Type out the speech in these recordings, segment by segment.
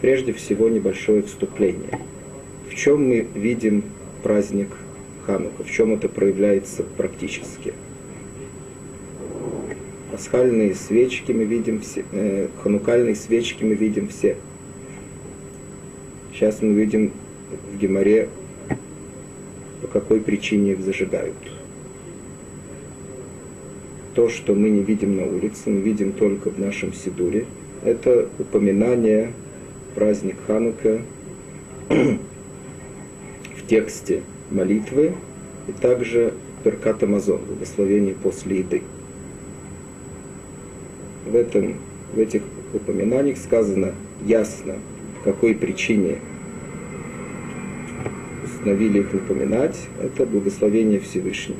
Прежде всего небольшое вступление. В чем мы видим праздник Ханука, в чем это проявляется практически? Пасхальные свечки мы видим все, э, ханукальные свечки мы видим все. Сейчас мы видим в Геморе, по какой причине их зажигают. То, что мы не видим на улице, мы видим только в нашем Сидуре, это упоминание праздник Ханука в тексте молитвы и также Перкат Амазон, благословение после еды. В, этом, в этих упоминаниях сказано ясно, по какой причине установили их напоминать, это благословение Всевышнего.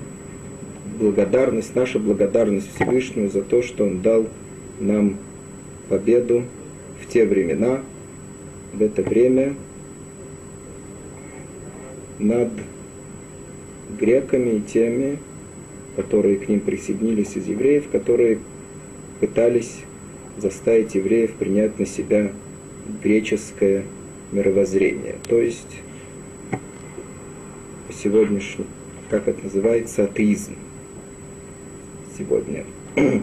Благодарность, наша благодарность Всевышнему за то, что Он дал нам победу в те времена, в это время над греками и теми, которые к ним присоединились из евреев, которые пытались заставить евреев принять на себя греческое мировоззрение. То есть сегодняшний, как это называется, атеизм сегодня.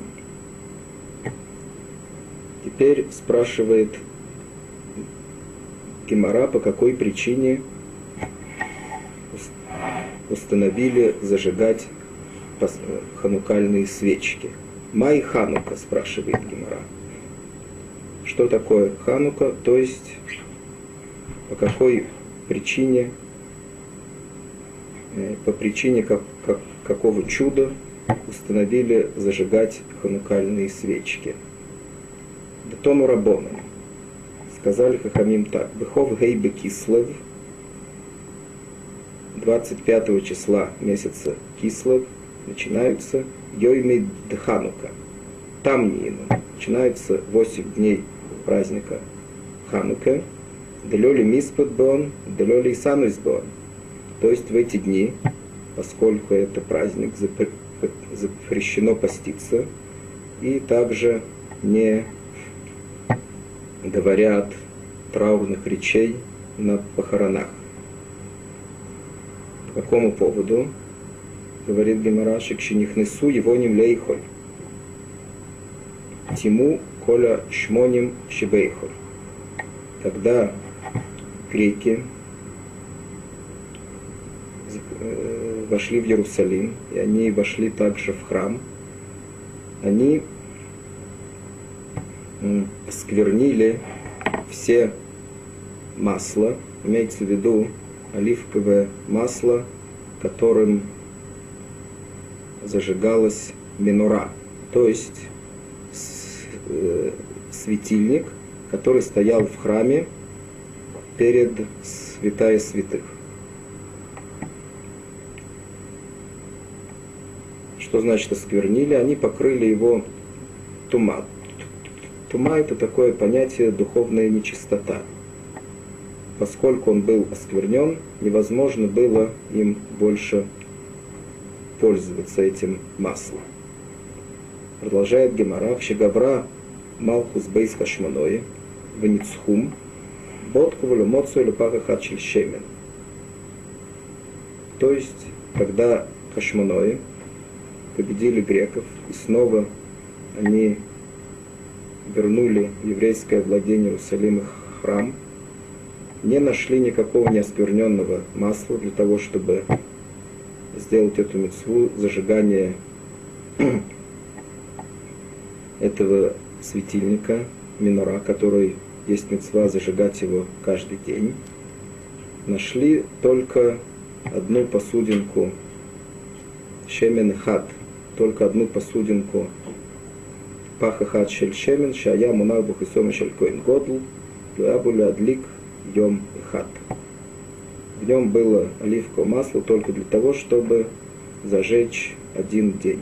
Теперь спрашивает Гемора, по какой причине установили зажигать ханукальные свечки. Май Ханука, спрашивает Гемора. Что такое Ханука? То есть, по какой причине, э, по причине как, как, какого чуда установили зажигать ханукальные свечки. Тому Рабоном. Сказали Хахамим так. Бехов Гейбе Кислев, 25 числа месяца Кислев, начинаются Йойми Дханука. Там Нину. Начинается 8 дней праздника Ханука. Делёли Миспад Бон, Делёли Исанус Бон. То есть в эти дни, поскольку это праздник, запрещено поститься, и также не говорят траурных речей на похоронах. По какому поводу? Говорит Гемарашик, несу его ним лейхоль. Тиму коля шмоним шибейхоль. Когда греки э, вошли в Иерусалим, и они вошли также в храм, они сквернили все масла, имеется в виду оливковое масло, которым зажигалась минура, то есть э, светильник, который стоял в храме перед святая святых. Что значит осквернили? Они покрыли его туман. Тума – это такое понятие духовная нечистота. Поскольку он был осквернен, невозможно было им больше пользоваться этим маслом. Продолжает Гемара, Шегабра Малхус Бейс Хашманой, Веницхум, Ботку Валюмоцу Люпаха Хачель Шемен. То есть, когда Хашманои победили греков, и снова они вернули еврейское владение Иерусалима храм, не нашли никакого неоскверненного масла для того, чтобы сделать эту мецву зажигания этого светильника, минора, который есть мецва зажигать его каждый день. Нашли только одну посудинку шемен хат, только одну посудинку פח אחד של שמן שהיה מונח בכיסומו של כהן גודל, והיה בו להדליק יום אחד. В нем было оливковое масло только для того, чтобы зажечь один день.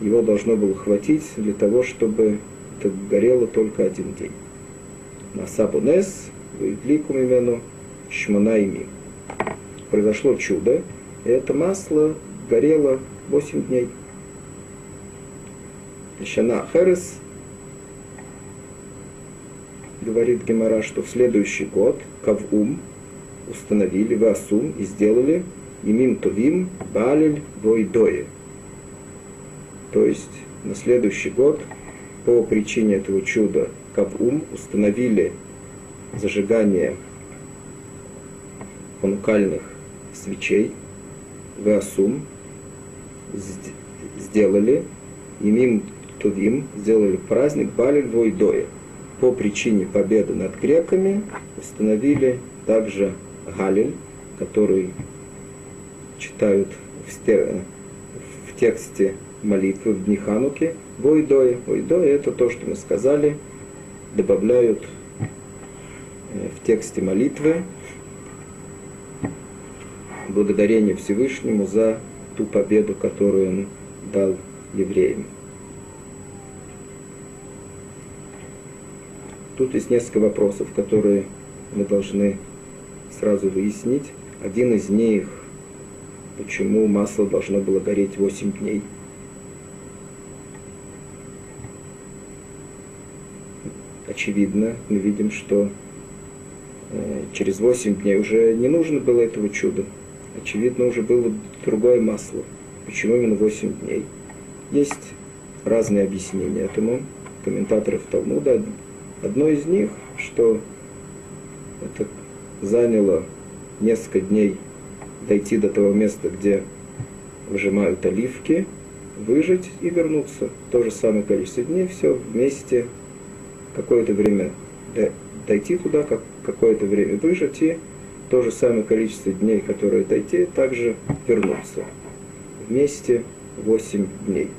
Его должно было хватить для того, чтобы это горело только один день. На Сабунес, Идлику Мимену, Шманаими. Произошло чудо, и это масло горело 8 дней. Шана Херес, говорит Гемора, что в следующий год Кавум установили Васум и сделали Имим Тувим Балель Войдое. То есть на следующий год по причине этого чуда Кавум установили зажигание ханукальных свечей Васум сделали Имим Тувим сделали праздник Балель Войдое. По причине победы над греками установили также Галиль, который читают в, в тексте молитвы в дни Хануки. Войдое. Войдое это то, что мы сказали, добавляют э, в тексте молитвы благодарение Всевышнему за ту победу, которую он дал евреям. Тут есть несколько вопросов, которые мы должны сразу выяснить. Один из них, почему масло должно было гореть 8 дней. Очевидно, мы видим, что э, через 8 дней уже не нужно было этого чуда. Очевидно, уже было другое масло. Почему именно 8 дней? Есть разные объяснения этому. Комментаторов Талмуда Одно из них, что это заняло несколько дней дойти до того места, где выжимают оливки, выжить и вернуться. То же самое количество дней, все вместе, какое-то время дойти туда, как какое-то время выжить и то же самое количество дней, которые дойти, также вернуться. Вместе 8 дней.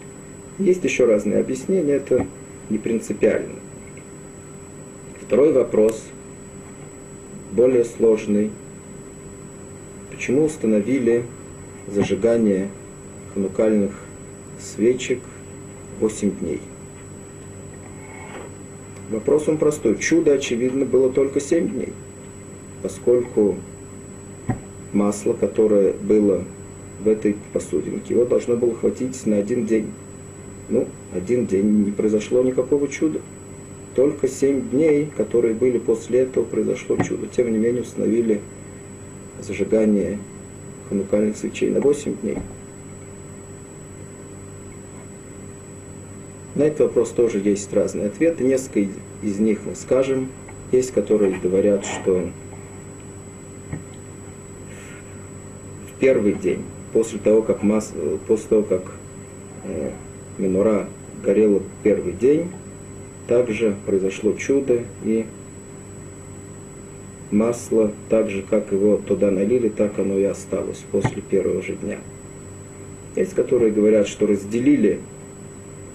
Есть еще разные объяснения, это не принципиально. Второй вопрос, более сложный. Почему установили зажигание ханукальных свечек 8 дней? Вопрос он простой. Чудо, очевидно, было только 7 дней, поскольку масло, которое было в этой посудинке, его должно было хватить на один день. Ну, один день не произошло никакого чуда только семь дней, которые были после этого, произошло чудо. Тем не менее установили зажигание ханукальных свечей на 8 дней. На этот вопрос тоже есть разные ответы. Несколько из них мы скажем. Есть, которые говорят, что в первый день, после того, как, масс, после того, как э, минура горела первый день, также произошло чудо, и масло, так же, как его туда налили, так оно и осталось после первого же дня. Есть, которые говорят, что разделили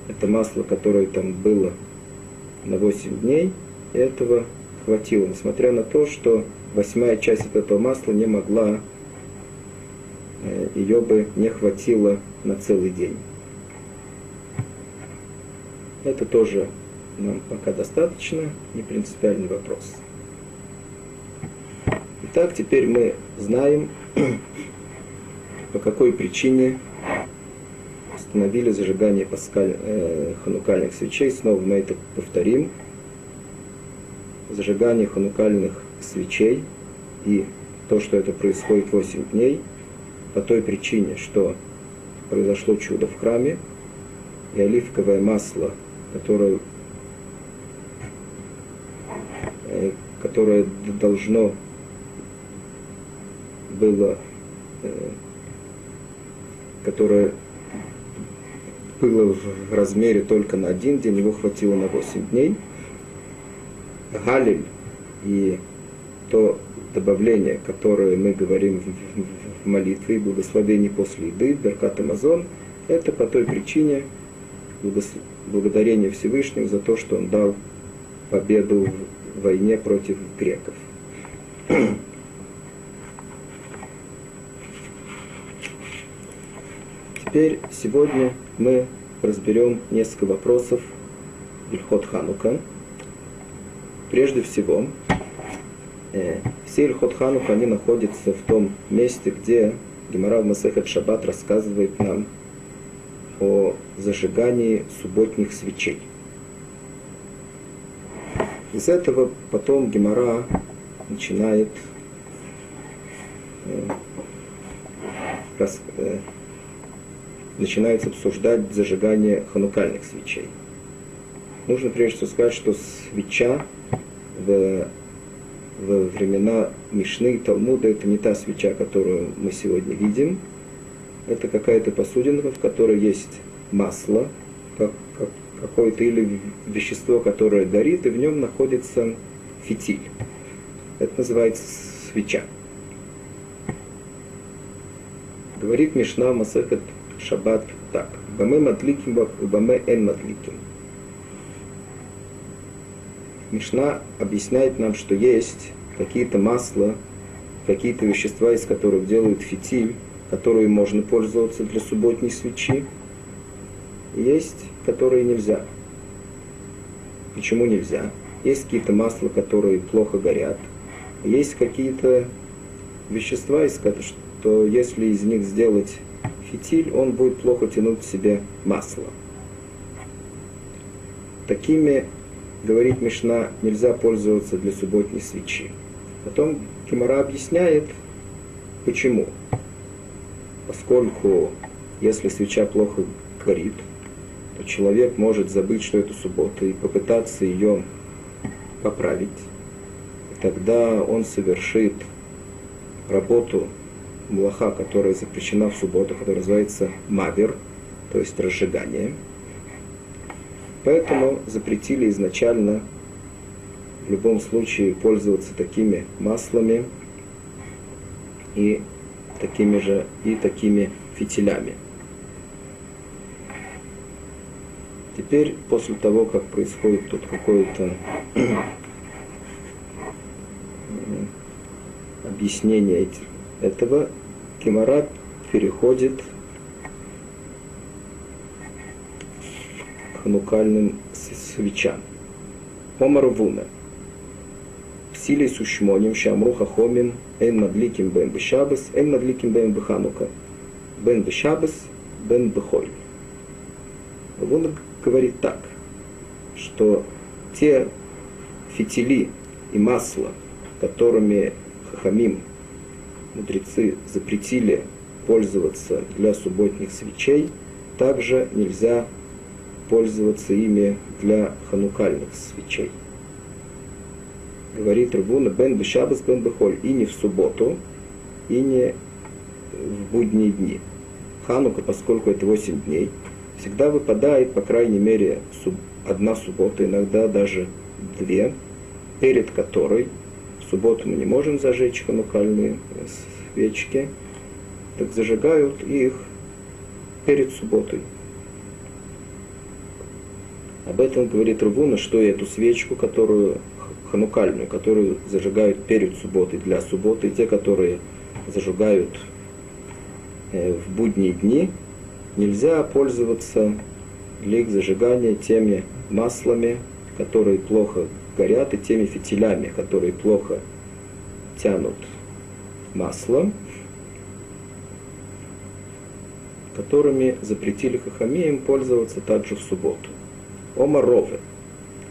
это масло, которое там было на 8 дней, и этого хватило, несмотря на то, что восьмая часть от этого масла не могла, э, ее бы не хватило на целый день. Это тоже нам пока достаточно, не принципиальный вопрос. Итак, теперь мы знаем, по какой причине установили зажигание паскаль, э, ханукальных свечей. Снова мы это повторим. Зажигание ханукальных свечей и то, что это происходит 8 дней, по той причине, что произошло чудо в храме, и оливковое масло, которое которое должно было, э, которое было в размере только на один день, его хватило на 8 дней. Галиль и то добавление, которое мы говорим в молитве, благословение после еды, Беркат Амазон, это по той причине благодарение Всевышнему за то, что Он дал победу войне против греков. Теперь сегодня мы разберем несколько вопросов Ильхот Ханука. Прежде всего, э, все Ильхот Ханука, они находятся в том месте, где Геморрав Масехет Шаббат рассказывает нам о зажигании субботних свечей. Из этого потом Гемора начинает э, э, начинается обсуждать зажигание ханукальных свечей. Нужно прежде всего сказать, что свеча в, в времена Мишны и Талмуда это не та свеча, которую мы сегодня видим. Это какая-то посудина, в которой есть масло, как, какое-то или вещество, которое горит, и в нем находится фитиль. Это называется свеча. Говорит Мишна Масехет Шаббат так. Баме мадликим, баме эн мадликим. Мишна объясняет нам, что есть какие-то масла, какие-то вещества, из которых делают фитиль, которые можно пользоваться для субботней свечи. Есть, которые нельзя. Почему нельзя? Есть какие-то масла, которые плохо горят. Есть какие-то вещества, что если из них сделать фитиль, он будет плохо тянуть в себе масло. Такими, говорит Мишна, нельзя пользоваться для субботней свечи. Потом Кимара объясняет, почему. Поскольку если свеча плохо горит, человек может забыть, что это суббота, и попытаться ее поправить. Тогда он совершит работу млаха, которая запрещена в субботу, которая называется мавер, то есть разжигание. Поэтому запретили изначально в любом случае пользоваться такими маслами и такими же и такими фитилями. Теперь, после того, как происходит тут какое-то объяснение этого, Кемара переходит к ханукальным свечам. Омар Вуна. Силей сушмоним шамруха хомим эн мадликим бен бешабас, эн мадликим бен беханука. Бен бешабас, бен бехоль. Вуна говорит так, что те фитили и масло, которыми хахамим мудрецы запретили пользоваться для субботних свечей, также нельзя пользоваться ими для ханукальных свечей. Говорит Рабуна бен бешабас бен бехоль, и не в субботу, и не в будние дни. Ханука, поскольку это 8 дней, всегда выпадает, по крайней мере, одна суббота, иногда даже две, перед которой субботу мы не можем зажечь ханукальные свечки, так зажигают их перед субботой. Об этом говорит Рубуна, что эту свечку, которую ханукальную, которую зажигают перед субботой для субботы, те, которые зажигают э, в будние дни, нельзя пользоваться для зажигания теми маслами, которые плохо горят и теми фитилями, которые плохо тянут масло, которыми запретили хахамеям пользоваться также в субботу. Ома Рове.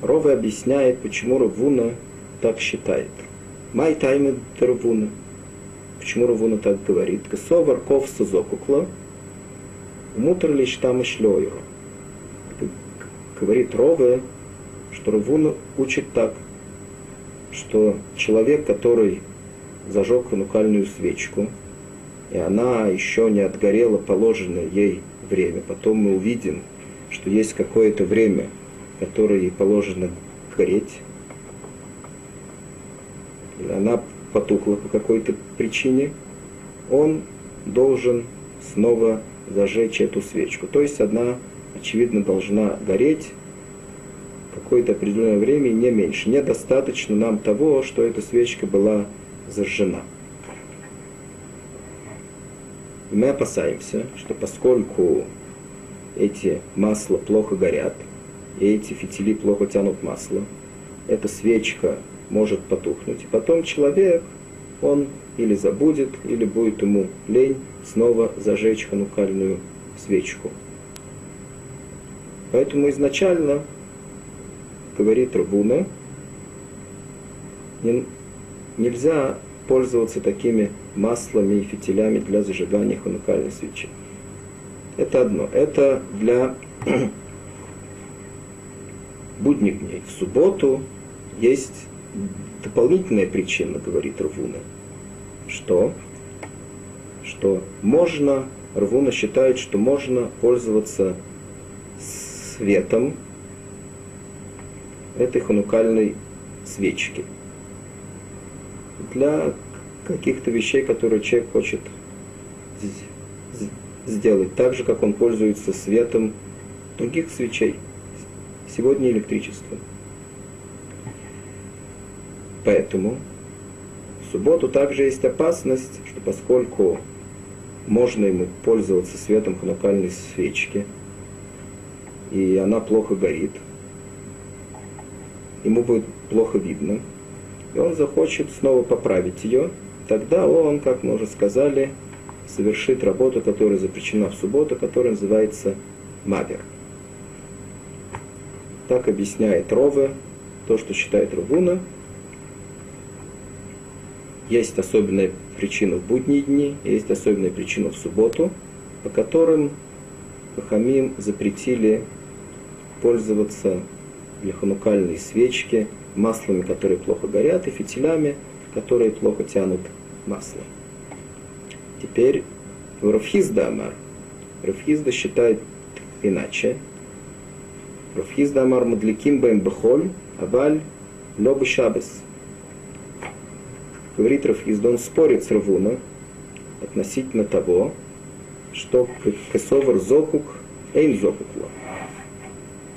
Рове объясняет, почему Равуна так считает. Май тайны Равуна. Почему Равуна так говорит? Косовар ков сазокукла, мутр лишь там и шлёйру. Говорит Рове, что Равуна учит так, что человек, который зажег ханукальную свечку, и она еще не отгорела положенное ей время. Потом мы увидим, что есть какое-то время, которое ей положено гореть. И она потухла по какой-то причине. Он должен снова зажечь эту свечку. То есть одна, очевидно, должна гореть какое-то определенное время не меньше. Недостаточно нам того, что эта свечка была зажжена. Мы опасаемся, что поскольку эти масла плохо горят, и эти фитили плохо тянут масло, эта свечка может потухнуть. И потом человек, он или забудет, или будет ему лень снова зажечь ханукальную свечку. Поэтому изначально, говорит Рабуна, не, нельзя пользоваться такими маслами и фитилями для зажигания ханукальной свечи. Это одно. Это для будних дней. В субботу есть дополнительная причина, говорит Рвуна. Что? Что можно, Рвуна считает, что можно пользоваться светом этой ханукальной свечки для каких-то вещей, которые человек хочет сделать, так же, как он пользуется светом других свечей. Сегодня электричество. Поэтому в субботу также есть опасность, что поскольку можно ему пользоваться светом ханукальной свечки, и она плохо горит, ему будет плохо видно, и он захочет снова поправить ее, тогда он, как мы уже сказали, совершит работу, которая запрещена в субботу, которая называется мавер. Так объясняет Рове то, что считает Равуна. Есть особенная причина в будние дни, есть особенная причина в субботу, по которым Хахамим запретили пользоваться для ханукальной свечки маслами, которые плохо горят, и фитилями, которые плохо тянут масло. Теперь Рафхизда Амар. Рафхизда считает иначе. Рафхизда Амар Мадликим Бэм Бехоль, Аваль Лобы Шабес. Говорит Рафхизда, он спорит с Равуна относительно того, что Кесовар Зокук Эйн Зокукла.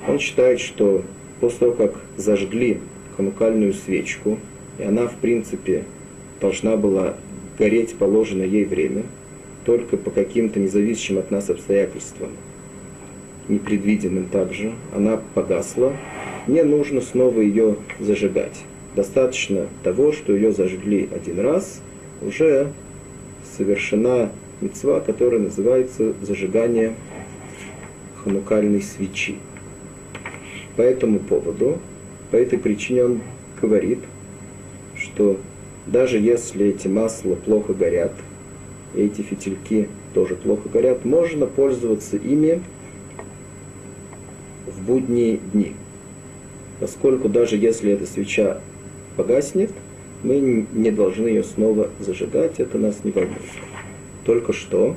Он считает, что после того, как зажгли ханукальную свечку, и она, в принципе, должна была гореть положенное ей время, только по каким-то независящим от нас обстоятельствам, непредвиденным также, она погасла, не нужно снова ее зажигать. Достаточно того, что ее зажгли один раз, уже совершена мецва, которая называется зажигание ханукальной свечи. По этому поводу, по этой причине он говорит, что даже если эти масла плохо горят, и эти фитильки тоже плохо горят, можно пользоваться ими в будние дни. Поскольку даже если эта свеча погаснет, мы не должны ее снова зажигать, это нас не волнует. Только что,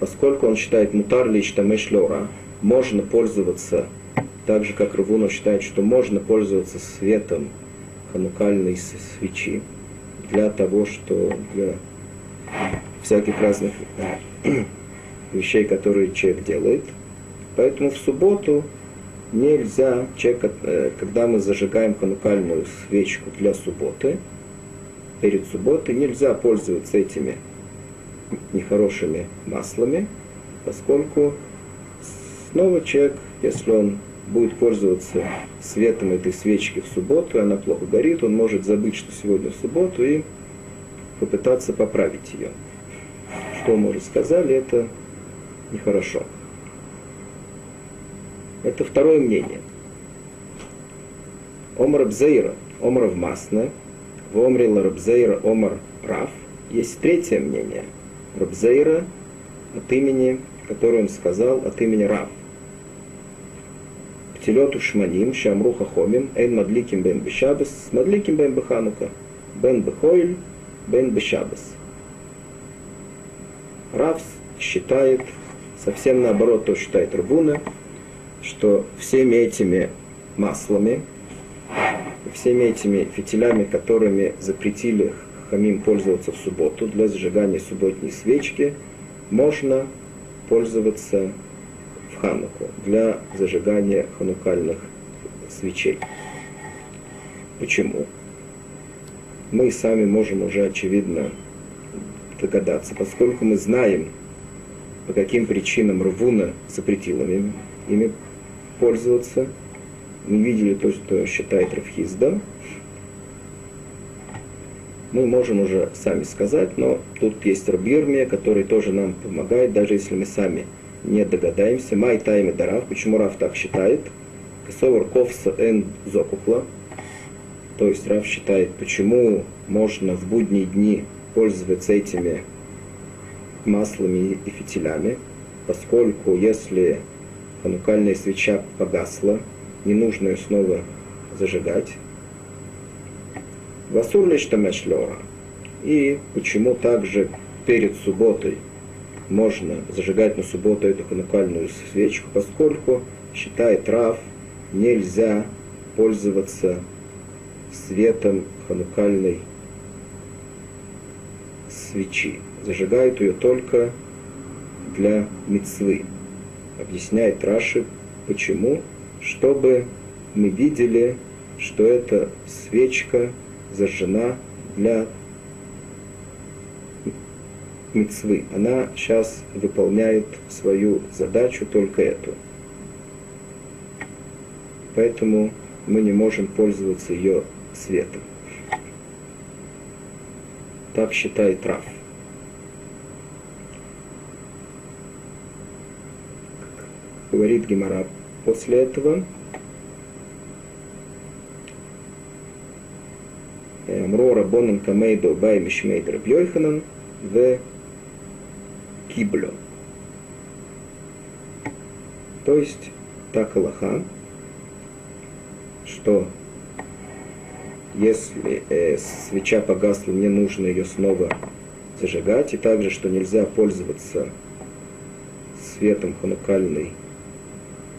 поскольку он считает мутар лишь тамешлора, можно пользоваться так же, как Равуна считает, что можно пользоваться светом ханукальной свечи для того, что для всяких разных э, вещей, которые человек делает. Поэтому в субботу нельзя, человек, э, когда мы зажигаем ханукальную свечку для субботы, перед субботой нельзя пользоваться этими нехорошими маслами, поскольку снова человек, если он будет пользоваться светом этой свечки в субботу, и она плохо горит, он может забыть, что сегодня в субботу, и попытаться поправить ее. Что мы уже сказали, это нехорошо. Это второе мнение. Омар Абзейра, Омар в Масне, в Омре Рабзейра Омар Раф. Есть третье мнение. Рабзейра от имени, которое он сказал, от имени Раф. Птилету шманим, шамру хахомим, эйн мадликим бен бешабес, мадликим бен беханука, бен бехойль, бен бешабес. Равс считает, совсем наоборот, то считает Рабуна, что всеми этими маслами, всеми этими фитилями, которыми запретили хамим пользоваться в субботу для зажигания субботней свечки, можно пользоваться Хануку, для зажигания ханукальных свечей. Почему? Мы сами можем уже очевидно догадаться, поскольку мы знаем, по каким причинам Рвуна запретила ими, ими пользоваться. Мы видели то, что считает Равхизда. Мы можем уже сами сказать, но тут есть Рабирмия, который тоже нам помогает, даже если мы сами не догадаемся. Май тайме дарав. Почему Раф так считает? Кесовар ковса эн зокухла. То есть Рав считает, почему можно в будние дни пользоваться этими маслами и фитилями, поскольку если ханукальная свеча погасла, не нужно ее снова зажигать. Васур лишь лора. И почему также перед субботой можно зажигать на субботу эту ханукальную свечку, поскольку, считает Рав, нельзя пользоваться светом ханукальной свечи. Зажигают ее только для мецвы. Объясняет Раши, почему? Чтобы мы видели, что эта свечка зажжена для мецвы. Она сейчас выполняет свою задачу только эту. Поэтому мы не можем пользоваться ее светом. Так считает Раф. Говорит Гемора после этого. אמרוה רבנן קמיה דאביי משמיה דרבי יוחנן וקיבלה. То есть так Галаха, что если э, свеча погасла, мне нужно ее снова зажигать, и также, что нельзя пользоваться светом ханукальной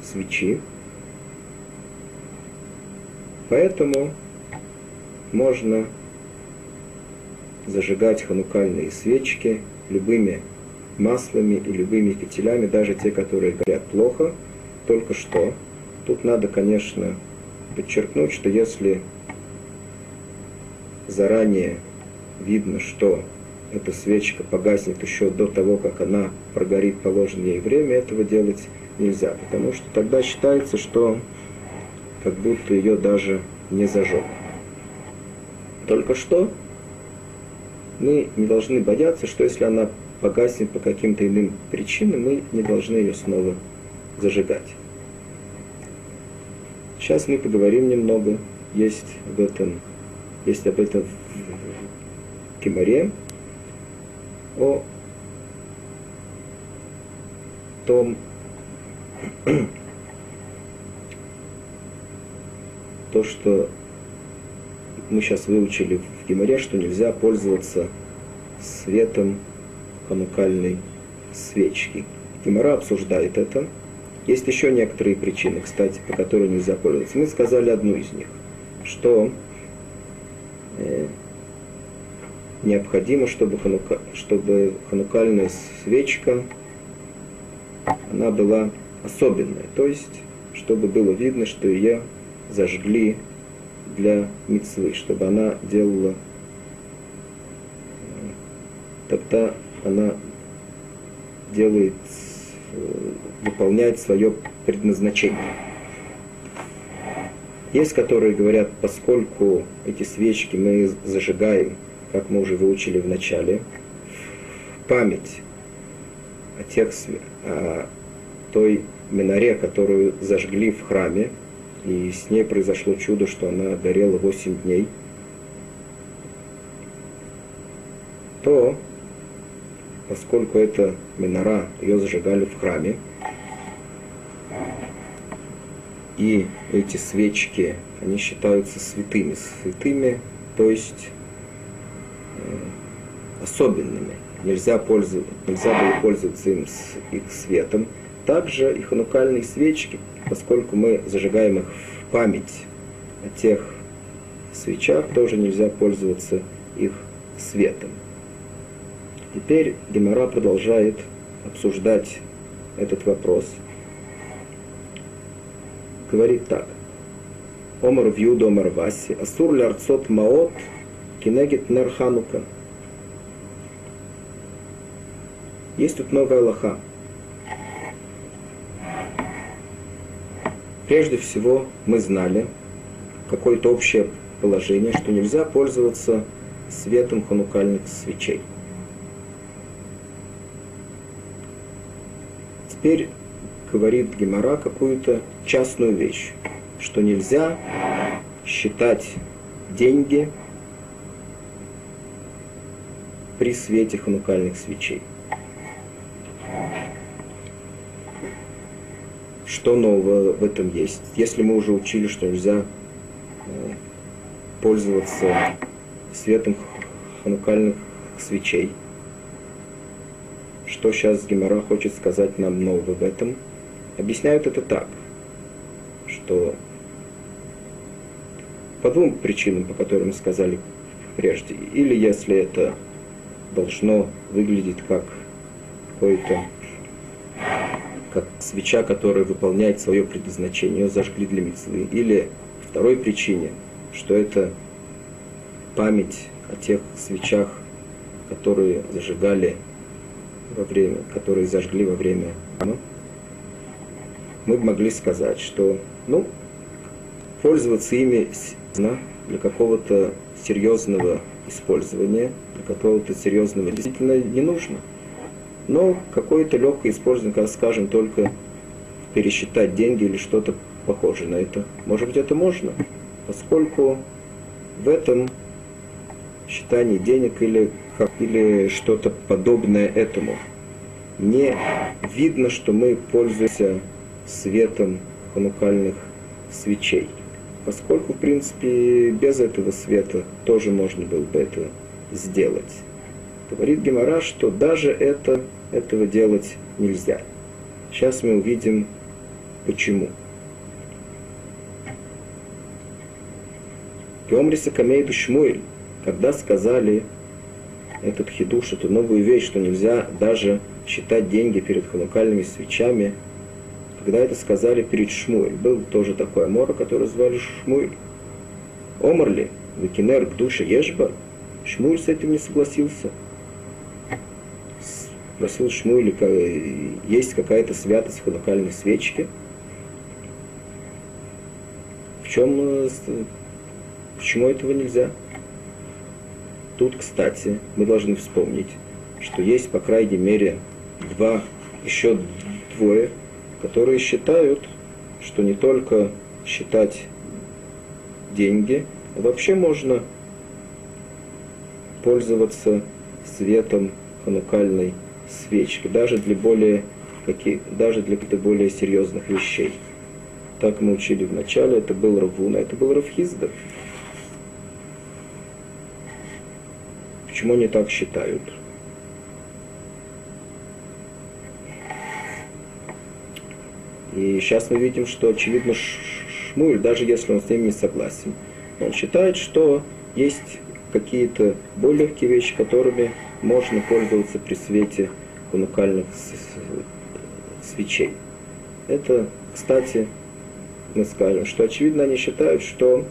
свечи. Поэтому можно зажигать ханукальные свечки любыми маслами и любыми фитилями, даже те, которые горят плохо. Только что тут надо, конечно, подчеркнуть, что если заранее видно, что эта свечка погаснет еще до того, как она прогорит положенное ей время, этого делать нельзя, потому что тогда считается, что как будто ее даже не зажег. Только что мы не должны бояться, что если она погаснет по каким-то иным причинам, мы не должны ее снова зажигать. Сейчас мы поговорим немного, есть об этом, есть об этом в Кемаре, о том, то, что мы сейчас выучили в Гимаре, что нельзя пользоваться светом ханукальной свечки. Гимара обсуждает это. Есть еще некоторые причины, кстати, по которым нельзя пользоваться. Мы сказали одну из них, что э, необходимо, чтобы, ханука, чтобы ханукальная свечка она была особенная, то есть, чтобы было видно, что ее зажгли для мецвы, чтобы она делала, э, тогда она делает, э, выполняет свое предназначение. Есть, которые говорят, поскольку эти свечки мы зажигаем, как мы уже выучили в начале, память о тех, о той минаре, которую зажгли в храме, и с ней произошло чудо, что она горела 8 дней, то, поскольку это минора, ее зажигали в храме, и эти свечки, они считаются святыми, святыми, то есть э, особенными. Нельзя, пользоваться, нельзя было пользоваться им с их светом. Также и ханукальные свечки, поскольку мы зажигаем их в память о тех свечах, тоже нельзя пользоваться их светом. Теперь Гемора продолжает обсуждать этот вопрос. Говорит так. Омар вьюд омар васи, асур лярцот маот, кинегит нарханука. Есть тут много Аллаха. Прежде всего, мы знали какое-то общее положение, что нельзя пользоваться светом ханукальных свечей. Теперь говорит Гемора какую-то частную вещь, что нельзя считать деньги при свете ханукальных свечей. Что нового в этом есть? Если мы уже учили, что нельзя э, пользоваться светом ханукальных свечей, что сейчас Гемора хочет сказать нам нового в этом? Объясняют это так, что по двум причинам, по которым сказали прежде. Или если это должно выглядеть как какой-то как свеча, которая выполняет свое предназначение, ее зажгли для мецвы. Или второй причине, что это память о тех свечах, которые зажигали во время, которые зажгли во время мы могли сказать, что, ну, пользоваться ими для какого-то серьезного использования, для какого-то серьезного действительно не нужно. Но какое-то легкое использование, скажем, только пересчитать деньги или что-то похожее на это. Может быть, это можно, поскольку в этом считании денег или, или что-то подобное этому не видно, что мы пользуемся светом ханукальных свечей поскольку, в принципе, без этого света тоже можно было бы это сделать. Говорит Гемора, что даже это, этого делать нельзя. Сейчас мы увидим, почему. Кемриса Камейду Шмуэль, когда сказали этот хидуш, эту новую вещь, что нельзя даже считать деньги перед ханукальными свечами – когда это сказали перед Шмуэль. Был тоже такой Амора, который звали Шмуэль. Омарли, Викинер к душе Ешба. Шмуэль с этим не согласился. Спросил Шмуэль, есть какая-то святость в ханукальной свечке. В чем, э, почему этого нельзя? Тут, кстати, мы должны вспомнить, что есть, по крайней мере, два, еще двое которые считают, что не только считать деньги, а вообще можно пользоваться светом ханукальной свечки, даже для более, каких, даже для каких-то более серьезных вещей. Так мы учили в начале, это был Равуна, это был Равхизда. Почему они так считают? И сейчас мы видим, что очевидно Шмуль, даже если он с ним не согласен, он считает, что есть какие-то более легкие вещи, которыми можно пользоваться при свете хунукальных свечей. Это, кстати, мы скажем, что очевидно они считают, что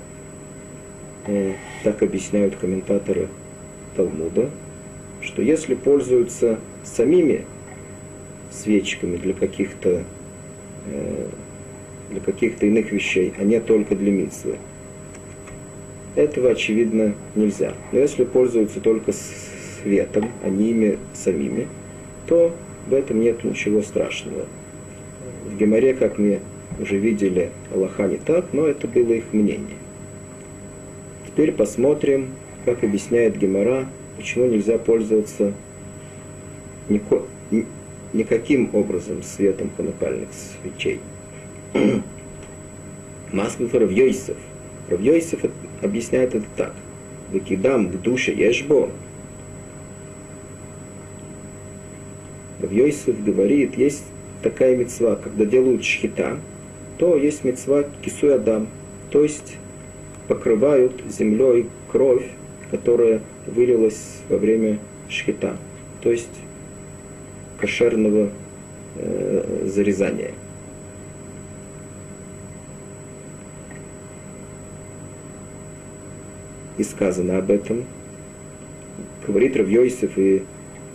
э, так объясняют комментаторы Талмуда, что если пользуются самими свечками для каких-то Э, для каких-то иных вещей, а не только для митцвы. Этого, очевидно, нельзя. Но если пользуются только светом, а не ими самими, то в этом нет ничего страшного. В Геморе, как мы уже видели, Аллаха не так, но это было их мнение. Теперь посмотрим, как объясняет Гемора, почему нельзя пользоваться нико, никаким образом светом ханукальных свечей. Масков Равьойсов. Равьойсов объясняет это так. Выкидам к душе ешбо. Равьойсов говорит, есть такая мецва, когда делают шхита, то есть мецва кисуй адам, то есть покрывают землей кровь, которая вылилась во время шхита. То есть кошерного э, зарезания. И сказано об этом. Говорит Равьойсев, и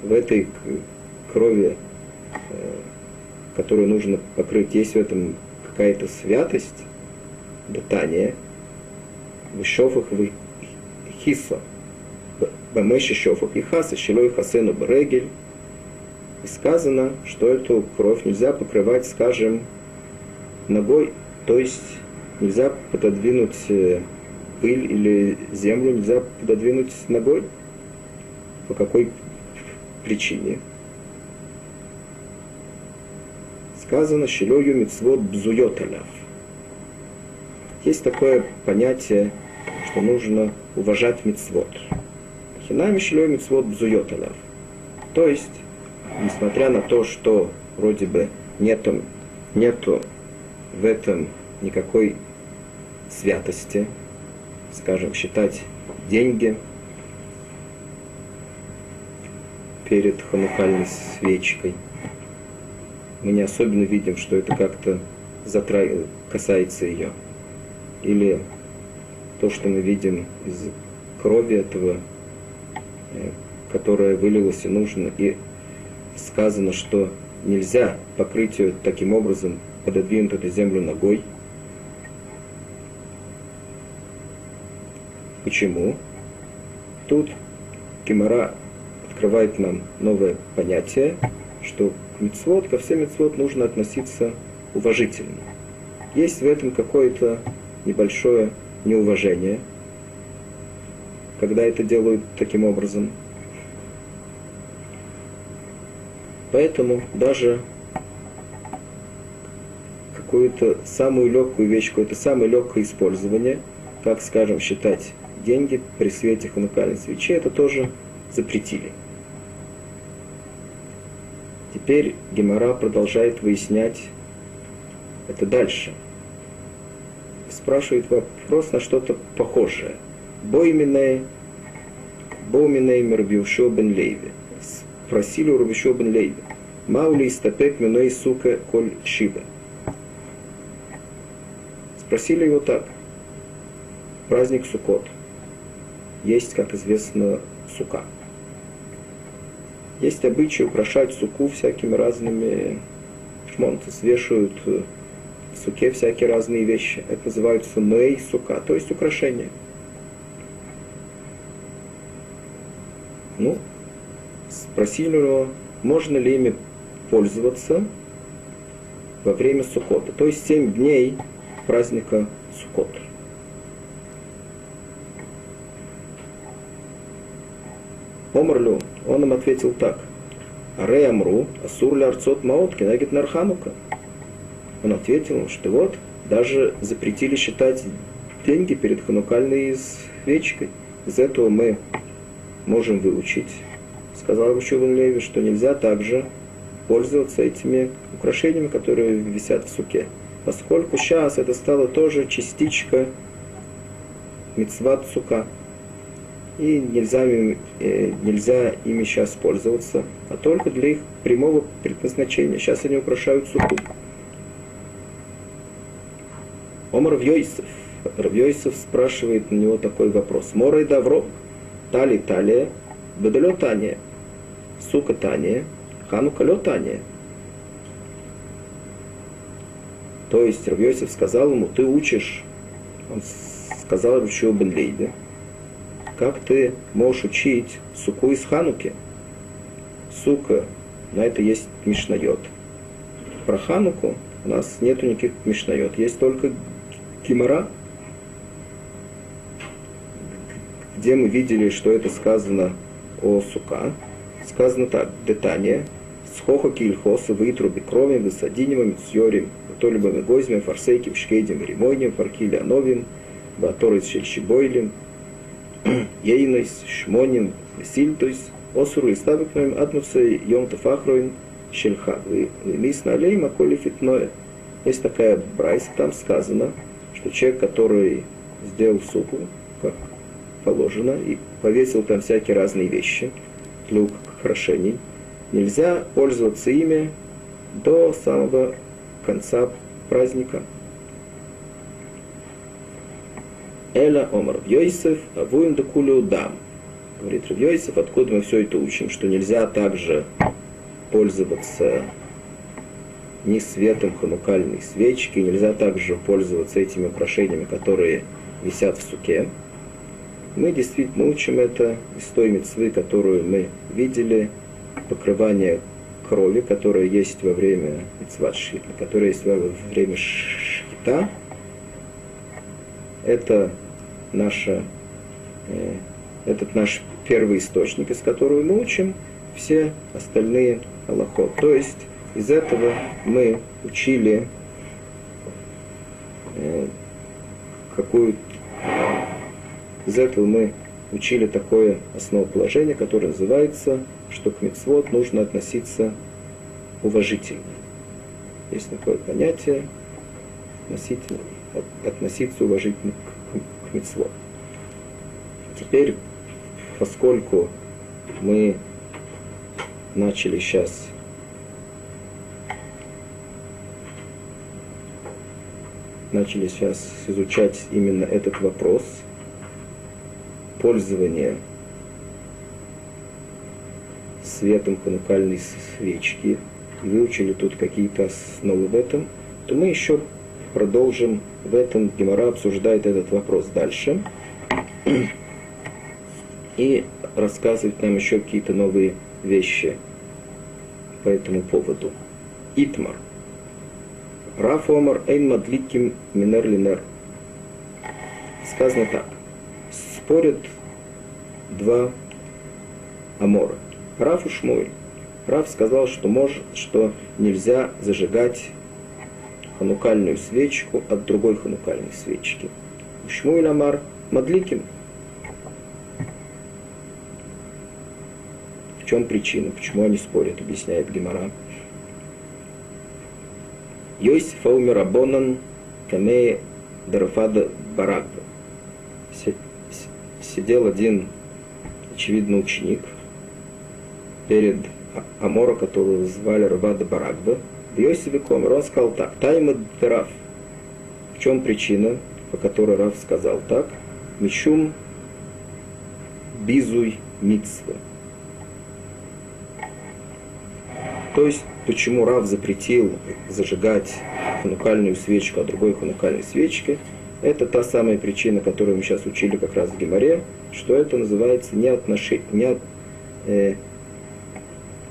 в этой крови, э, которую нужно покрыть, есть в этом какая-то святость, датание, в шофах в хисо, бамеши шофах и хаса, щелой хасену брегель, и сказано, что эту кровь нельзя покрывать, скажем, ногой, то есть нельзя пододвинуть э, пыль или землю нельзя пододвинуть ногой? По какой причине? Сказано «Шилою мицвод бзует аляв». Есть такое понятие, что нужно уважать мицвод. Хинами шилой мицвод бзует аляв. То есть, несмотря на то, что вроде бы нету, нету в этом никакой святости, скажем, считать деньги перед ханукальной свечкой. Мы не особенно видим, что это как-то затра... касается ее. Или то, что мы видим из крови этого, э, которая вылилась и нужно, и сказано, что нельзя покрыть ее таким образом, пододвинуть эту землю ногой. Почему? Тут Кимара открывает нам новое понятие, что мецвод, ко всем мецвод нужно относиться уважительно. Есть в этом какое-то небольшое неуважение, когда это делают таким образом. Поэтому даже какую-то самую легкую вещь, какое-то самое легкое использование, как, скажем, считать деньги при свете ханукальной свечи, это тоже запретили. Теперь Гемора продолжает выяснять это дальше. Спрашивает вопрос на что-то похожее. Бойменное, Боуменей Мербиушо бен Лейви. Спросили у Рубишо бен Лейви. Маули истапек миной сука коль шива. Спросили его так. Праздник Сукот. Есть, как известно, сука. Есть обычай украшать суку всякими разными шмонты, свешивают в суке всякие разные вещи. Это называется мэй сука, то есть украшение. Ну, спросили его, можно ли ими пользоваться во время Сукота, то есть семь дней праздника Сукот. Омрлю, он им ответил так. Аре Амру, Асур ли Арцот Маот, Кенагит Нарханука. Он ответил, что вот, даже запретили считать деньги перед ханукальной свечкой. Из этого мы можем выучить, сказал Рушеван Леви, что нельзя также пользоваться этими украшениями, которые висят в суке поскольку сейчас это стало тоже частичка мецват сука. И нельзя, э, нельзя ими сейчас пользоваться, а только для их прямого предназначения. Сейчас они украшают суку. Омар Равьойсов. Равьойсов спрашивает на него такой вопрос. Мора и Давро. Тали Талия. Бедалё Тания. Сука Тания. Ханука Тания. То есть Равьосиф сказал ему, ты учишь, он сказал Ручу бен Лейде, как ты можешь учить суку из Хануки? Сука, на это есть Мишнайот. Про Хануку у нас нету никаких Мишнайот, есть только Кимара, где мы видели, что это сказано о сука. Сказано так, детание, схоха кильхоса, вытруби крови, высадиневым, цьорим, то либо Мегозьмем, Фарсейким, Шкейдем, Римойнем, Фаркиле, Ановим, Баторис, Шельщибойлем, Ейнойс, Шмоним, Сильтойс, Осуру и Ставикновим, Адмуцей, Йом Тафахроин, Шельха, Мис Налей, Маколи Фитное. Есть такая брайс, там сказано, что человек, который сделал супу, как положено, и повесил там всякие разные вещи для украшений, нельзя пользоваться ими до самого конца праздника. Эля Омар Йосиф, Авуин Дакулю Дам. Говорит Йосиф, откуда мы все это учим, что нельзя также пользоваться ни светом ханукальной свечки, нельзя также пользоваться этими украшениями, которые висят в суке. Мы действительно учим это из той мецвы, которую мы видели, покрывание крови, которая есть во время митцват шхита, которая есть во время шхита, это наша, э, этот наш первый источник, из которого мы учим все остальные аллахот. То есть из этого мы учили э, какую из этого мы учили такое основоположение, которое называется, что к мецвод нужно относиться уважительно. Есть такое понятие относительно, относиться уважительно к, к, к мецвод. Теперь, поскольку мы начали сейчас начали сейчас изучать именно этот вопрос пользования светом ханукальной свечки, и выучили тут какие-то основы в этом, то мы еще продолжим в этом. Гемора обсуждает этот вопрос дальше. И рассказывает нам еще какие-то новые вещи по этому поводу. Итмар. Раф Омар Эйн Мадликим Минер Линер. Сказано так. Спорят два Амора. Раф и Шмуэль. Раф сказал, что, может, что нельзя зажигать ханукальную свечку от другой ханукальной свечки. Шмуэль Амар Мадликим – чем причина, почему они спорят, объясняет Гемора. Йосиф Аумер Абонан Камея Дарафада Барагба. Сидел один, очевидно, ученик перед Амора, которого звали Равада Барагба. Йосифе Комер он сказал так, Тайма Дараф. В чем причина, по которой Раф сказал так? Мишум Бизуй Мицва – То есть, почему Рав запретил зажигать ханукальную свечку, а другой ханукальной свечке, это та самая причина, которую мы сейчас учили как раз в Геморе, что это называется неотношение, не, э,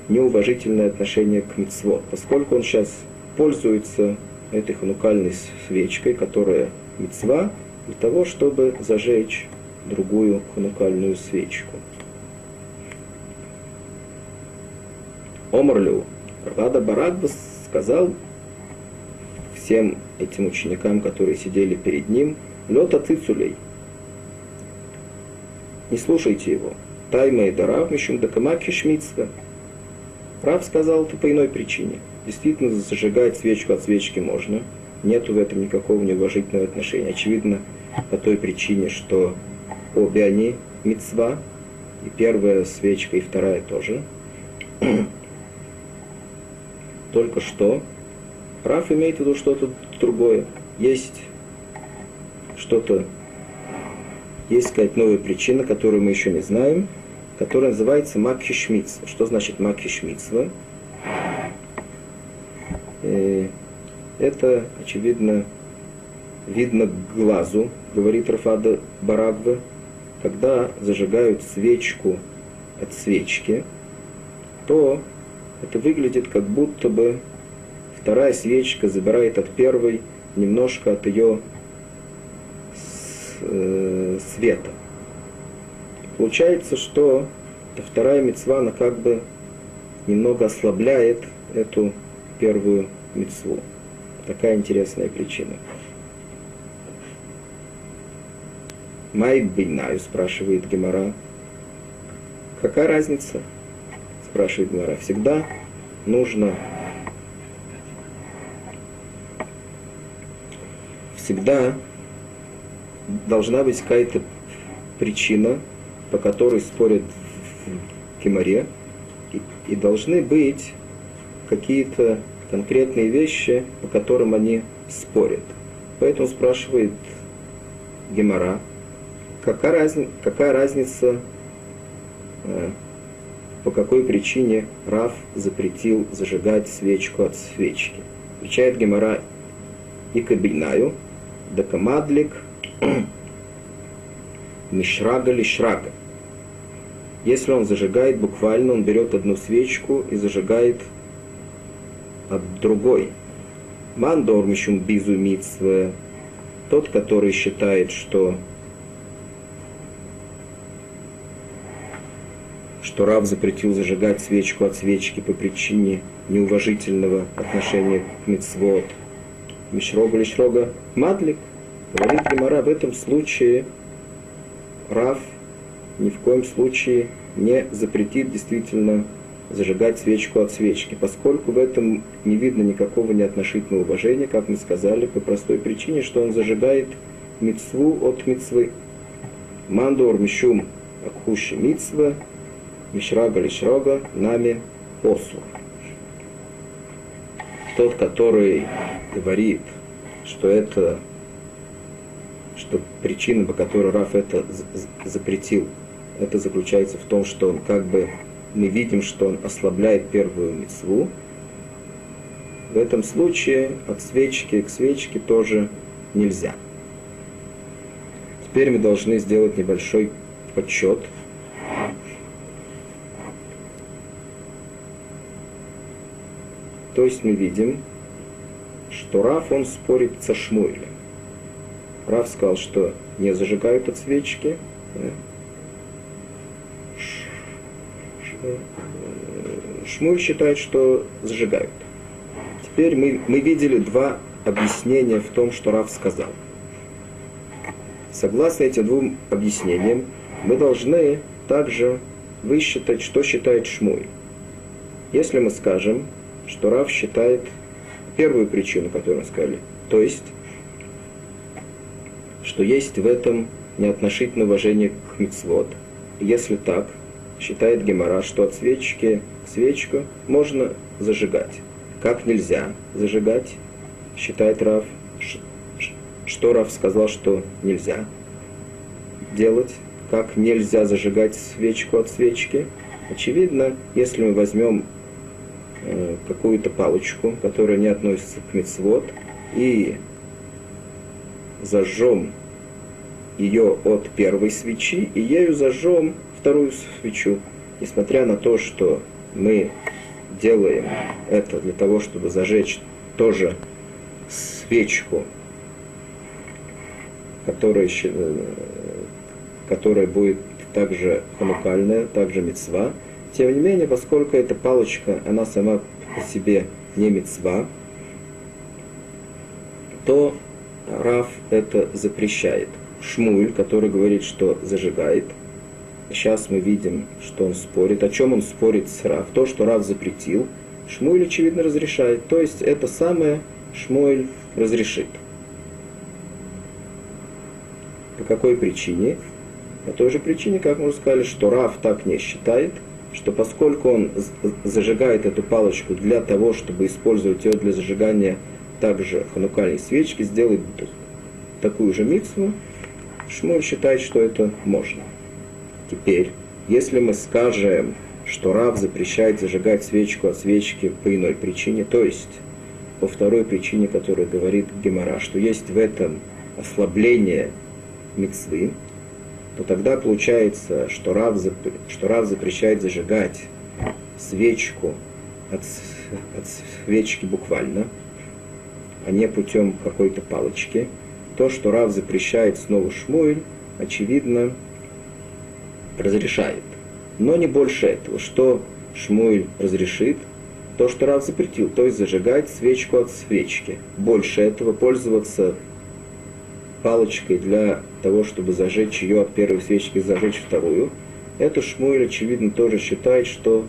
неуважительное отношение к мицвод, поскольку он сейчас пользуется этой ханукальной свечкой, которая мицва, для того, чтобы зажечь другую ханукальную свечку. Омрлю, Рада Барагба сказал всем этим ученикам, которые сидели перед ним, Лета Цицулей, не слушайте его. Тайма и Дарав Мишум Дакамаки Шмицка. Рав сказал это по иной причине. Действительно, зажигать свечку от свечки можно. Нету в этом никакого неуважительного отношения. Очевидно, по той причине, что обе они мецва, и первая свечка, и вторая тоже. только что. Раф имеет в виду что-то другое. Есть что-то, есть какая-то новая причина, которую мы еще не знаем, которая называется Макхи Шмиц. Что значит Макхи Шмицва? Э, это, очевидно, видно глазу, говорит Рафада Барагва, когда зажигают свечку от свечки, то это выглядит как будто бы вторая свечка забирает от первой немножко от ее э, света. Получается, что вторая мецва, она как бы немного ослабляет эту первую мецву. Такая интересная причина. Май бейнаю, спрашивает Гемора. Какая разница? спрашивает Гмара, всегда нужно всегда должна быть какая-то причина, по которой спорят в Геморе, и, должны быть какие-то конкретные вещи, по которым они спорят. Поэтому спрашивает Гемора, какая, разни, какая разница э, по какой причине Раф запретил зажигать свечку от свечки. Отвечает Гемора и кабинаю, да камадлик мишрага ли шрага. Если он зажигает, буквально он берет одну свечку и зажигает от другой. Мандормищум безумитство. Тот, который считает, что что Рав запретил зажигать свечку от свечки по причине неуважительного отношения к мецвод. Мишрога или Шрога Мадлик говорит Гимара в этом случае Рав – ни в коем случае не запретит действительно зажигать свечку от свечки, поскольку в этом не видно никакого неотношительного уважения, как мы сказали, по простой причине, что он зажигает мицву от мицвы. Мандор мишум акхуши мицва, мишрага лишрага нами посух. Тот, который говорит, что это что причина, по которой Раф это запретил, это заключается в том, что он как бы мы видим, что он ослабляет первую мецву. В этом случае от свечки к свечке тоже нельзя. Теперь мы должны сделать небольшой подсчет. То есть мы видим, что Раф, он спорит со Шмуэлем. Раф сказал, что не зажигают от свечки, Шмуль считает, что зажигают. Теперь мы, мы видели два объяснения в том, что Раф сказал. Согласно этим двум объяснениям, мы должны также высчитать, что считает Шмуль. Если мы скажем, что Раф считает первую причину, которую мы сказали, то есть, что есть в этом неотношительное уважение к мицвод. Если так, считает Гемора, что от свечки свечку можно зажигать. Как нельзя зажигать, считает Рав, что Рав сказал, что нельзя делать, как нельзя зажигать свечку от свечки. Очевидно, если мы возьмем э, какую-то палочку, которая не относится к мецвод, и зажжем ее от первой свечи, и ею зажжем вторую свечу, несмотря на то, что мы делаем это для того, чтобы зажечь тоже свечку, которая, которая будет также ханукальная, также мецва. Тем не менее, поскольку эта палочка, она сама по себе не мецва, то Раф это запрещает. Шмуль, который говорит, что зажигает – Сейчас мы видим, что он спорит. О чем он спорит с Рав? То, что Рав запретил, Шмуэль, очевидно, разрешает. То есть это самое Шмуэль разрешит. По какой причине? По той же причине, как мы уже сказали, что Рав так не считает, что поскольку он зажигает эту палочку для того, чтобы использовать ее для зажигания также ханукальной свечки, сделает такую же митцву, Шмуль считает, что это можно. Теперь, если мы скажем, что Рав запрещает зажигать свечку от свечки по иной причине, то есть по второй причине, которая говорит Гемора, что есть в этом ослабление мецвы, то тогда получается, что Рав, зап... что Рав запрещает зажигать свечку от, от свечки буквально, а не путем какой-то палочки. То, что Рав запрещает снова Шмуэль, очевидно, разрешает. Но не больше этого. Что Шмуэль разрешит? То, что Рав запретил, то есть зажигать свечку от свечки. Больше этого пользоваться палочкой для того, чтобы зажечь ее от первой свечки и зажечь вторую. Это Шмуэль, очевидно, тоже считает, что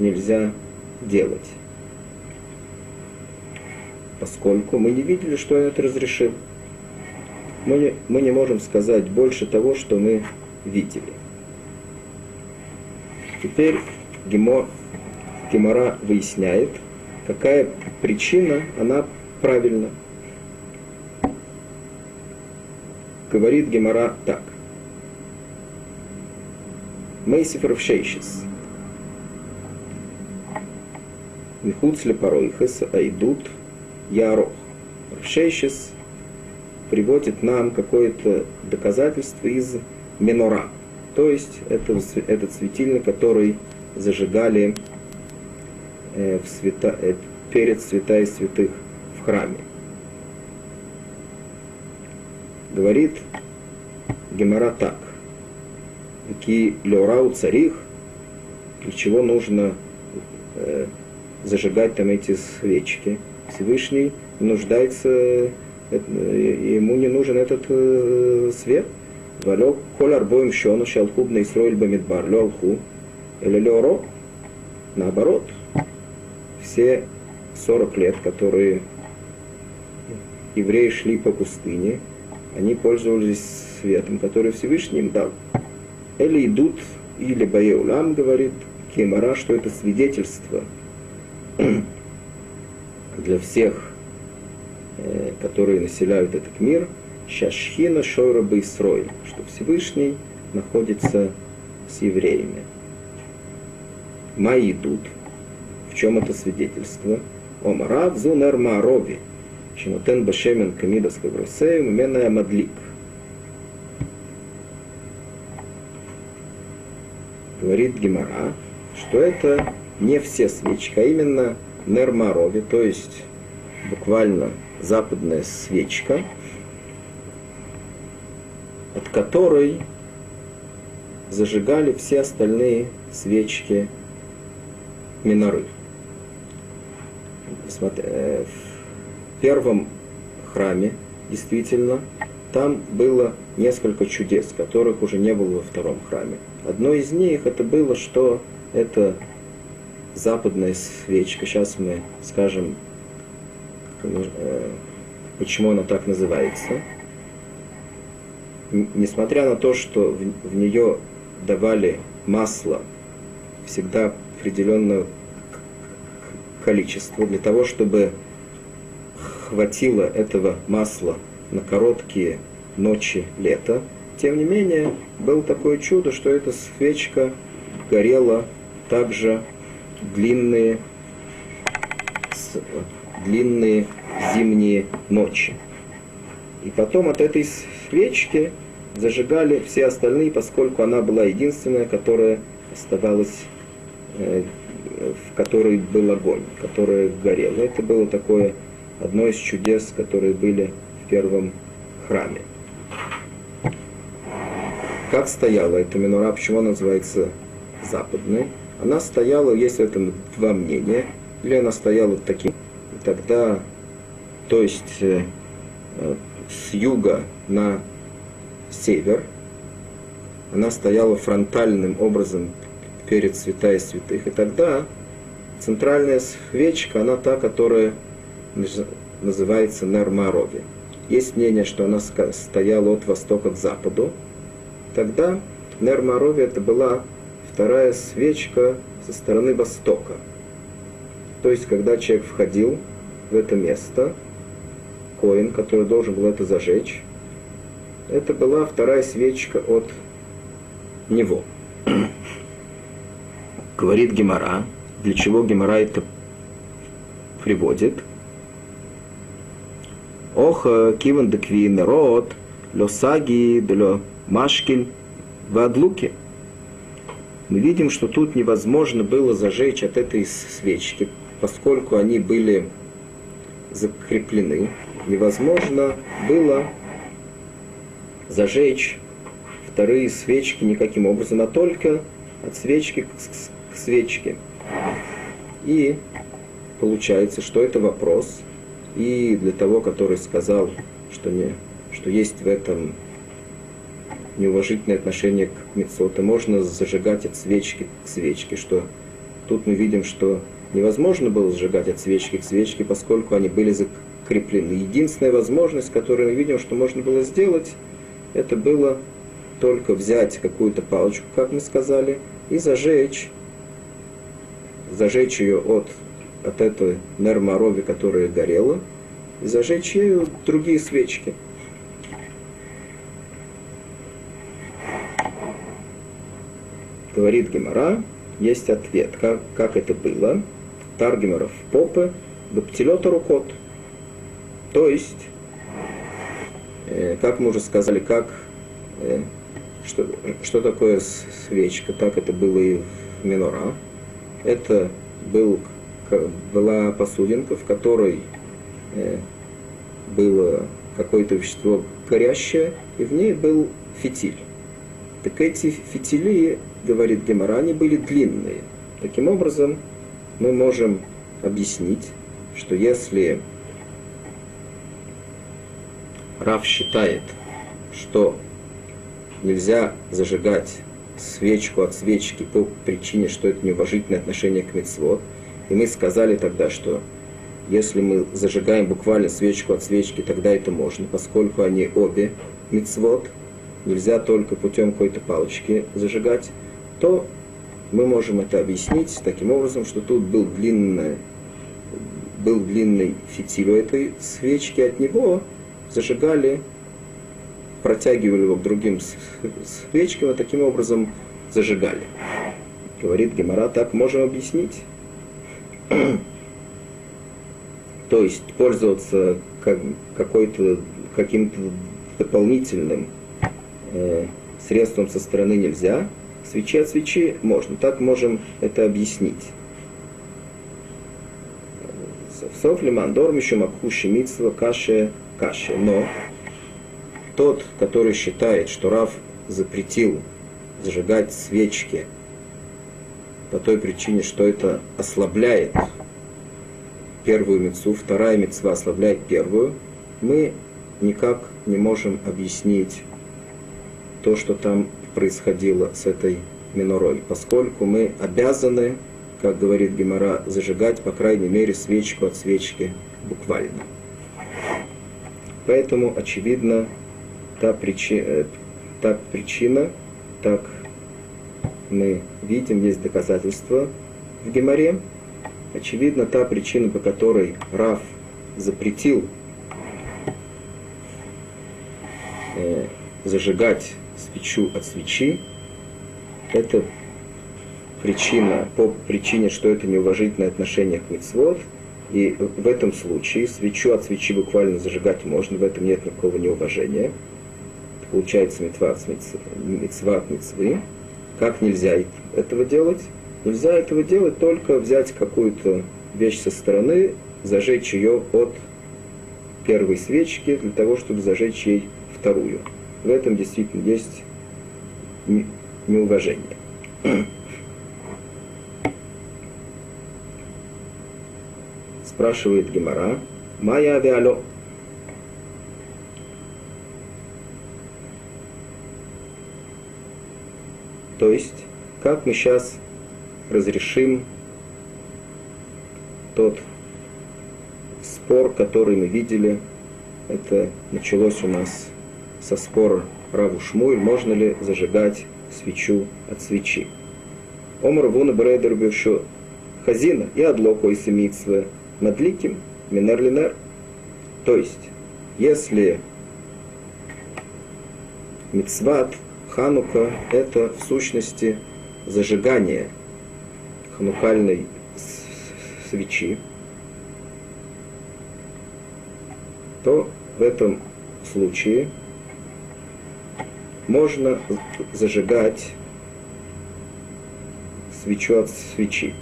нельзя делать. Поскольку мы не видели, что он это разрешил. Мы не, мы не можем сказать больше того, что мы видели. Теперь Гемо, Гемора выясняет, какая причина, она правильна. Говорит Гемора так. Мейсиф Равшейшис. Михуц лепаройхес айдут ярох. Равшейшис приводит нам какое-то доказательство из Менора – то есть это, этот светильник, который зажигали э, в свята, э, перед святая святых в храме. Говорит Гемора так. Ки леорау царих для чего нужно э, зажигать там эти свечки. Всевышний нуждается, э, ему не нужен этот э, свет. Валек коль арбоем щону шалхуб на Исроиль бамидбар леалху или леоро. Наоборот, все 40 лет, которые евреи шли по пустыне, они пользовались светом, который Всевышний им дал. Или идут, или Баеулам говорит, Кемара, что это свидетельство для всех, э, которые населяют этот мир, Шашхина Шойра Бейсрой, что Всевышний находится с евреями. Мои идут. В чем это свидетельство? Омарав зунер марови, шинотен башемен камидас кавросею, меная мадлик. Говорит Гемара, что это не все свечки, а именно нермарови, то есть буквально западная свечка, которой зажигали все остальные свечки миноры. Э, в первом храме, действительно, там было несколько чудес, которых уже не было во втором храме. Одно из них это было, что это западная свечка. Сейчас мы скажем, э, почему она так называется. Несмотря на то, что в нее давали масло всегда определенное количество для того, чтобы хватило этого масла на короткие ночи лета. Тем не менее, было такое чудо, что эта свечка горела также длинные, длинные зимние ночи. И потом от этой свечки зажигали все остальные, поскольку она была единственная, которая оставалась, э, в которой был огонь, которая горела. Это было такое одно из чудес, которые были в первом храме. Как стояла эта минора, почему она называется западной? Она стояла, есть в этом два мнения, или она стояла таким, тогда, то есть э, с юга на север, она стояла фронтальным образом перед святая святых, и тогда центральная свечка, она та, которая называется Нермарови. Есть мнение, что она стояла от востока к западу. Тогда Нермарови это была вторая свечка со стороны востока. То есть, когда человек входил в это место, коин, который должен был это зажечь, это была вторая свечка от него. Говорит Гемора, для чего Гемора это приводит. Ох, киван декви народ, лосаги, для машкель, вадлуки мы видим, что тут невозможно было зажечь от этой свечки, поскольку они были закреплены. Невозможно было зажечь вторые свечки никаким образом, а только от свечки к свечке. И получается, что это вопрос. И для того, который сказал, что, не, что есть в этом неуважительное отношение к мецоту, можно зажигать от свечки к свечке, что тут мы видим, что невозможно было зажигать от свечки к свечке, поскольку они были закреплены. Единственная возможность, которую мы видим, что можно было сделать, это было только взять какую-то палочку, как мы сказали, и зажечь, зажечь ее от, от этой нерморови, которая горела, и зажечь ею другие свечки. говорит Гемора, есть ответ, как, как это было. Таргемеров попы, баптилета рукот. То есть, э, как мы уже сказали, как, э, что, что такое свечка, так это было и в Минора. Это был, была посудинка, в которой э, было какое-то вещество горящее, и в ней был фитиль. Так эти фитили, говорит Гемора, они были длинные. Таким образом, мы можем объяснить, что если Раф считает, что нельзя зажигать свечку от свечки по причине, что это неуважительное отношение к мецвод, и мы сказали тогда, что если мы зажигаем буквально свечку от свечки, тогда это можно, поскольку они обе мицвод, нельзя только путем какой-то палочки зажигать, то мы можем это объяснить таким образом, что тут был длинный, был длинный фитиль у этой свечки, от него зажигали, протягивали его к другим свечкам, и таким образом зажигали. Говорит Гемора, так можем объяснить. То есть пользоваться как, какой-то, каким-то дополнительным э, средством со стороны нельзя, свечи от свечи можно. Так можем это объяснить. Сов лиман дорм еще макуши митсва каше каше. Но тот, который считает, что Рав запретил зажигать свечки по той причине, что это ослабляет первую мецу, вторая мецва ослабляет первую, мы никак не можем объяснить то, что там происходило с этой минорой, поскольку мы обязаны, как говорит Гемора, зажигать, по крайней мере, свечку от свечки буквально. Поэтому, очевидно, та, причи, э, та причина, так мы видим, есть доказательства в Геморе, Очевидно, та причина, по которой Раф запретил э, зажигать свечу от свечи, это причина, по причине, что это неуважительное отношение к мицвод, и в этом случае свечу от свечи буквально зажигать можно, в этом нет никакого неуважения. Получается митва от митцва митцвы. Как нельзя этого делать? Нельзя этого делать только взять какую-то вещь со стороны, зажечь ее от первой свечки для того, чтобы зажечь ей вторую. В этом действительно есть неуважение. Спрашивает Гемора, Майя авиало. То есть, как мы сейчас разрешим тот спор, который мы видели. Это началось у нас со спора Раву Шмуэль, можно ли зажигать свечу от свечи. Омар вуна брейдер хазина и адлоко и семитсве мадликим минер линер. То есть, если мицват Ханука – это в сущности зажигание – ханукальной свечи, то в этом случае можно зажигать свечу от свечи.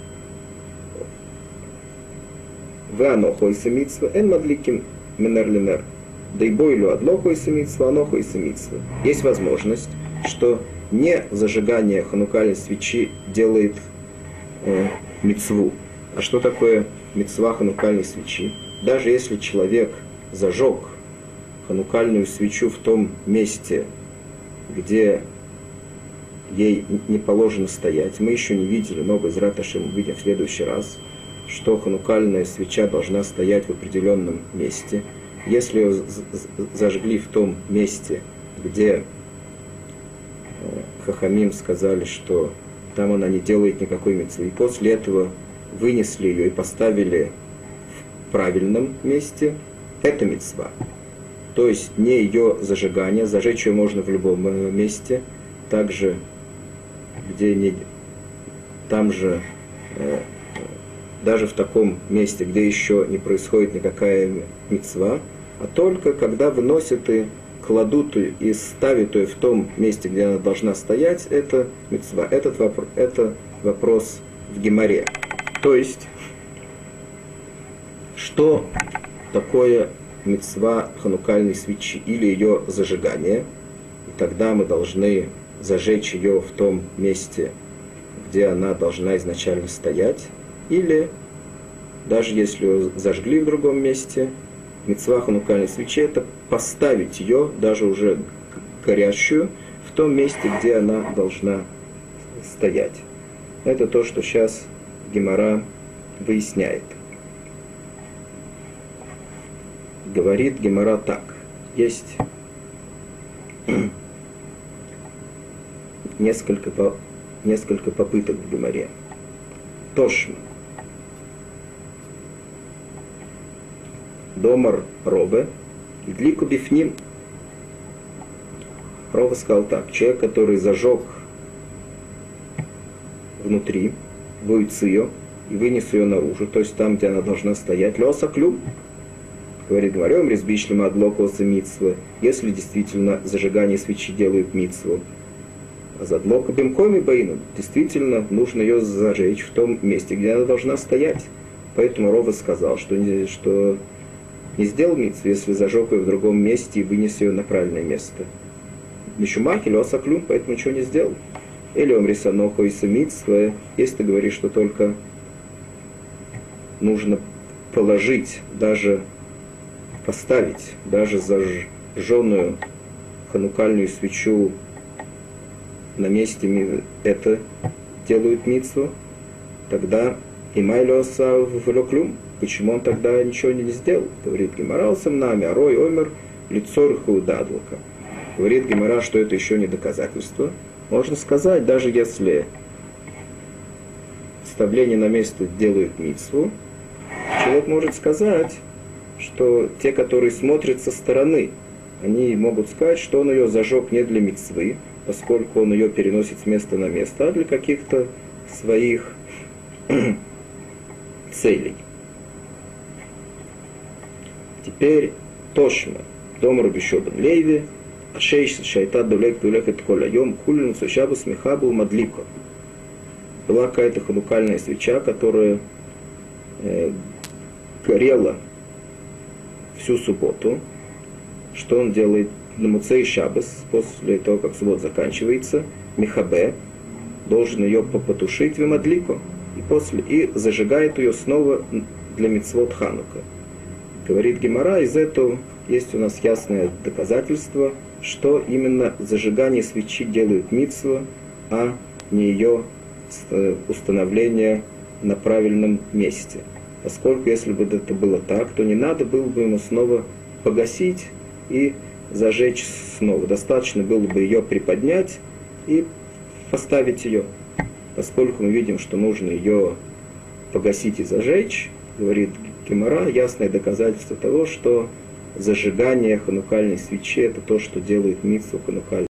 В анохо и самитсва, эн мадликим минерлинер. Да и бойлю адлоху и самитсва, аноху и самитсва. Есть возможность, что не зажигание ханукальной свечи делает э, мецву. А что такое мецва ханукальной свечи? Даже если человек зажег ханукальную свечу в том месте, где ей не положено стоять, мы еще не видели, но без Раташи мы увидим в следующий раз, что ханукальная свеча должна стоять в определенном месте. Если ее зажгли в том месте, где э, Хахамим сказали, что там она не делает никакой мецвы. И после этого вынесли ее и поставили в правильном месте. Это мецва. То есть не ее зажигание, зажечь ее можно в любом э, месте, также где не, там же э, даже в таком месте, где еще не происходит никакая мецва, а только когда выносят и кладут и ставят ее в том месте, где она должна стоять, это мецва. Этот вопрос, это вопрос в геморе. То есть, что такое мецва ханукальной свечи или ее зажигание? И тогда мы должны зажечь ее в том месте, где она должна изначально стоять, или даже если ее зажгли в другом месте, мецва ханукальной свечи это поставить ее, даже уже горящую, в том месте, где она должна стоять. Это то, что сейчас Гемора выясняет. Говорит Гемора так. Есть несколько, несколько попыток в Геморе. Тошма. Домар Робе, Идлику Бифним. Робе сказал так, человек, который зажег внутри, будет ее и вынес ее наружу, то есть там, где она должна стоять, леса клюм, говорит говорим, резбишлема адлокоса митсвы, если действительно зажигание свечи делают митсву. А задлока бимкоми бейну, действительно нужно ее зажечь в том месте, где она должна стоять. Поэтому Рова сказал, что, что не митцву, если зажег ее в другом месте и вынес ее на правильное место. Мишумахи, леса клюм, поэтому ничего не сделал. Или омрисаноху и самитство, если ты говоришь, что только нужно положить, даже поставить, даже зажженную ханукальную свечу на месте это делают мицу, тогда и Майлоса в Локлюм. Почему он тогда ничего не сделал? Говорит Геморал сам нами, а Рой Омер лицо Рхаудадлака. Говорит Гемора, что это еще не доказательство. Можно сказать, даже если вставление на место делают мицву, человек может сказать, что те, которые смотрят со стороны, они могут сказать, что он ее зажег не для мицвы, поскольку он ее переносит с места на место, а для каких-то своих целей. Теперь Тошма, дом Рабишобен Лейви, Ашейш Шайта Дулек Дулек это Коляйом, Кулин Сушабу Смехабу Мадлико. Была какая-то ханукальная свеча, которая э, горела всю субботу. Что он делает на Муцей Шабас, после того, как суббота заканчивается, Михабе должен ее потушить в Мадлико и, после, и зажигает ее снова для Мицвод Ханука. Говорит Гемора, из этого есть у нас ясное доказательство, что именно зажигание свечи делают мицву, а не ее э, установление на правильном месте. Поскольку если бы это было так, то не надо было бы ему снова погасить и зажечь снова. Достаточно было бы ее приподнять и поставить ее. Поскольку мы видим, что нужно ее погасить и зажечь, говорит Гемора, ясное доказательство того, что зажигание ханукальной свечи – это то, что делает митсу ханукальной